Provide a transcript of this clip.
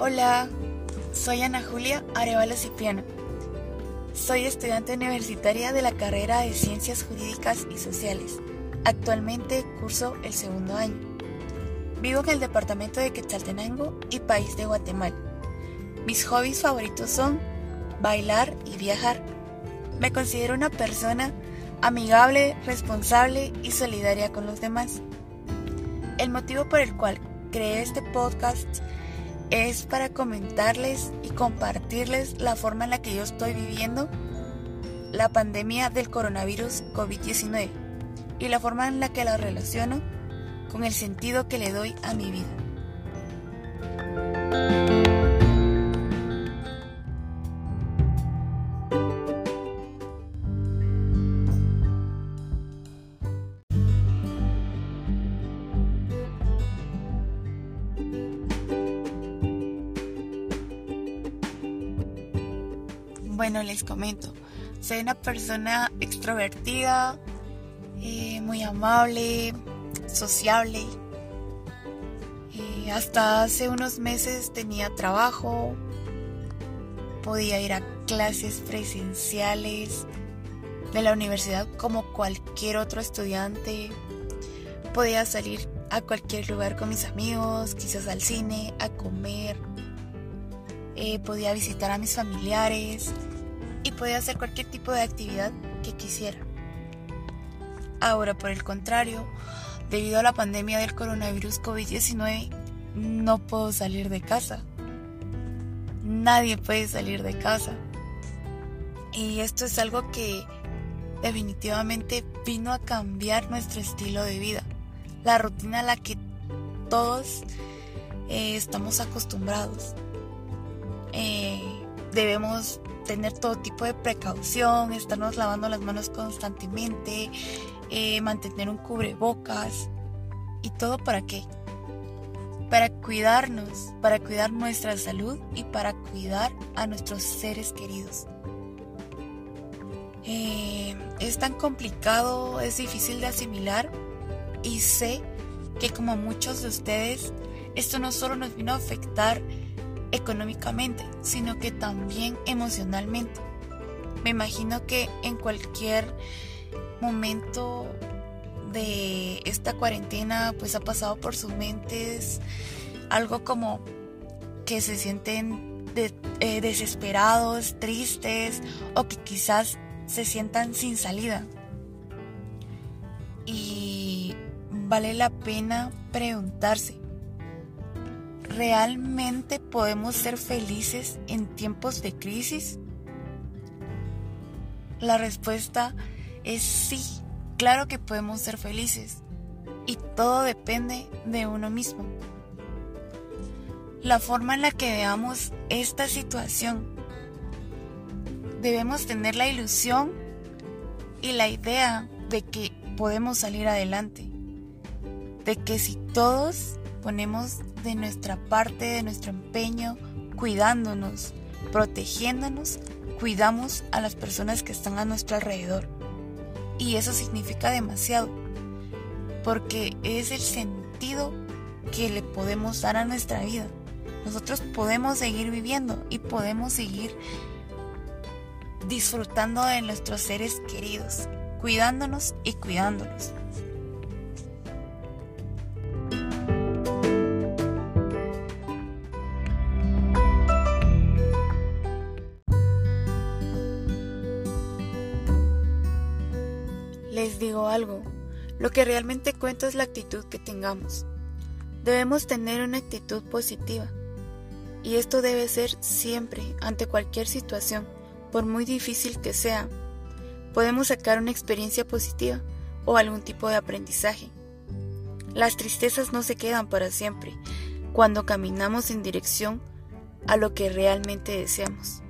Hola, soy Ana Julia Arevalo Cipriano. Soy estudiante universitaria de la carrera de Ciencias Jurídicas y Sociales. Actualmente curso el segundo año. Vivo en el departamento de Quetzaltenango y país de Guatemala. Mis hobbies favoritos son bailar y viajar. Me considero una persona amigable, responsable y solidaria con los demás. El motivo por el cual creé este podcast es para comentarles y compartirles la forma en la que yo estoy viviendo la pandemia del coronavirus COVID-19 y la forma en la que la relaciono con el sentido que le doy a mi vida. Bueno, les comento, soy una persona extrovertida, eh, muy amable, sociable. Eh, hasta hace unos meses tenía trabajo, podía ir a clases presenciales de la universidad como cualquier otro estudiante, podía salir a cualquier lugar con mis amigos, quizás al cine, a comer, eh, podía visitar a mis familiares y podía hacer cualquier tipo de actividad que quisiera. Ahora, por el contrario, debido a la pandemia del coronavirus COVID-19, no puedo salir de casa. Nadie puede salir de casa. Y esto es algo que definitivamente vino a cambiar nuestro estilo de vida, la rutina a la que todos eh, estamos acostumbrados. Eh, debemos tener todo tipo de precaución, estarnos lavando las manos constantemente, eh, mantener un cubrebocas. ¿Y todo para qué? Para cuidarnos, para cuidar nuestra salud y para cuidar a nuestros seres queridos. Eh, es tan complicado, es difícil de asimilar y sé que como muchos de ustedes, esto no solo nos vino a afectar económicamente, sino que también emocionalmente. Me imagino que en cualquier momento de esta cuarentena pues ha pasado por sus mentes algo como que se sienten eh, desesperados, tristes o que quizás se sientan sin salida. Y vale la pena preguntarse, ¿realmente podemos ser felices en tiempos de crisis? La respuesta es sí, claro que podemos ser felices y todo depende de uno mismo. La forma en la que veamos esta situación. Debemos tener la ilusión y la idea de que podemos salir adelante. De que si todos ponemos de nuestra parte, de nuestro empeño, cuidándonos, protegiéndonos, cuidamos a las personas que están a nuestro alrededor. Y eso significa demasiado, porque es el sentido que le podemos dar a nuestra vida. Nosotros podemos seguir viviendo y podemos seguir disfrutando de nuestros seres queridos, cuidándonos y cuidándolos. Les digo algo, lo que realmente cuenta es la actitud que tengamos. Debemos tener una actitud positiva. Y esto debe ser siempre, ante cualquier situación, por muy difícil que sea. Podemos sacar una experiencia positiva o algún tipo de aprendizaje. Las tristezas no se quedan para siempre cuando caminamos en dirección a lo que realmente deseamos.